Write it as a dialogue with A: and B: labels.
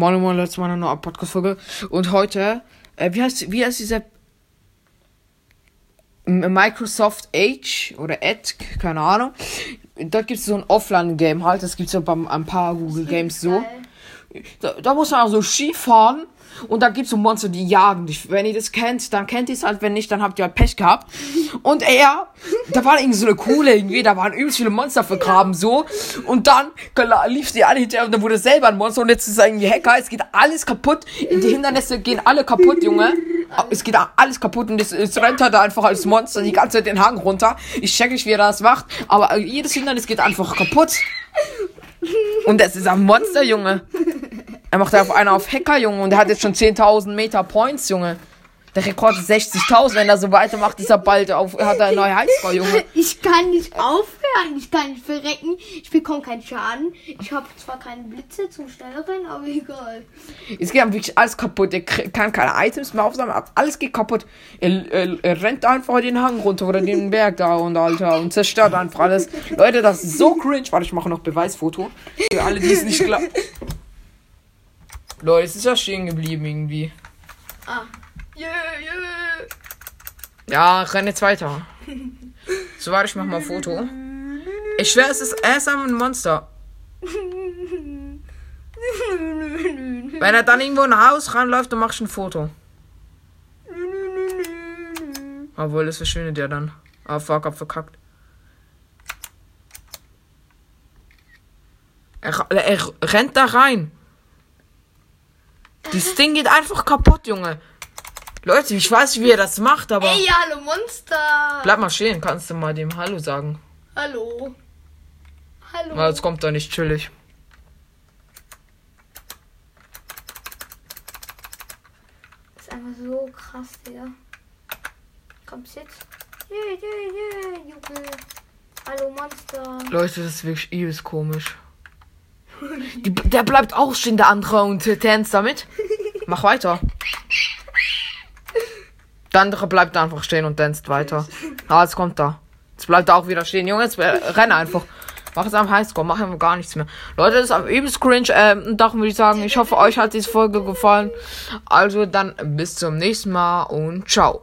A: Moin Moin, letztes Mal eine neue Podcast-Folge. Und heute, äh, wie heißt, wie heißt diese M- Microsoft Edge oder Edge, keine Ahnung. Dort gibt es so ein Offline-Game halt, das gibt es ja bei ein paar Google Games so. Da, da muss man also Ski fahren und da gibt es so Monster, die jagen dich. Wenn ihr das kennt, dann kennt ihr es halt. Wenn nicht, dann habt ihr halt Pech gehabt. Und er, da war irgendwie so eine Kuhle irgendwie, da waren übelst viele Monster vergraben so. Und dann lief sie alle hinterher und dann wurde es selber ein Monster und jetzt ist er irgendwie Hacker. Es geht alles kaputt. Die Hindernisse gehen alle kaputt, Junge. Es geht alles kaputt und es, es rennt halt einfach als Monster die ganze Zeit den Hang runter. Ich check nicht, wie er das macht, aber jedes Hindernis geht einfach kaputt. Und das ist ein Monster, Junge. Er macht einfach einer auf Hacker, Junge, und er hat jetzt schon 10.000 Meter Points, Junge. Der Rekord ist 60.000. Wenn er so weitermacht, ist er bald auf, hat er eine neue Highscore, Junge.
B: Ich kann nicht aufhören, ich kann nicht verrecken, ich bekomme keinen Schaden. Ich habe zwar keine Blitze zum Schnelleren, aber egal.
A: Es geht wirklich alles kaputt. Er kann keine Items mehr aufsammeln. Alles geht kaputt. Er, er, er rennt einfach den Hang runter oder den Berg da und Alter und zerstört einfach alles. Leute, das ist so cringe. Warte, ich mache noch Beweisfoto. Für alle, die es nicht glauben. Leute, es ist ja stehen geblieben irgendwie.
B: Ah. Yeah, yeah.
A: Ja, renn jetzt weiter. So, warte, ich mach mal ein Foto. Ich schwör, es ist, er einfach ein Monster. Wenn er dann irgendwo in ein Haus ranläuft, dann mach ich ein Foto. Obwohl, das verschwindet ja dann. Ah, fuck, hab verkackt. Er, er rennt da rein. Das Ding geht einfach kaputt, Junge. Leute, ich weiß nicht, wie er das macht, aber.
B: Ey, hallo Monster.
A: Bleib mal stehen, kannst du mal dem Hallo sagen.
B: Hallo. Hallo.
A: Na, jetzt kommt er nicht chillig.
B: Das ist einfach so krass, Digga. Kommt's jetzt? Yeah, yeah, yeah, Junge. Hallo Monster.
A: Leute, das ist wirklich übelst komisch. Die, der bleibt auch stehen, der andere, und äh, tanzt damit. Mach weiter. Der andere bleibt einfach stehen und tanzt weiter. Ah, jetzt kommt er. Jetzt bleibt er auch wieder stehen. Junge, jetzt äh, einfach. Mach jetzt am Highscore, mach einfach gar nichts mehr. Leute, das ist am übelst cringe. Ähm, darum würde ich sagen, ich hoffe, euch hat diese Folge gefallen. Also dann bis zum nächsten Mal und ciao.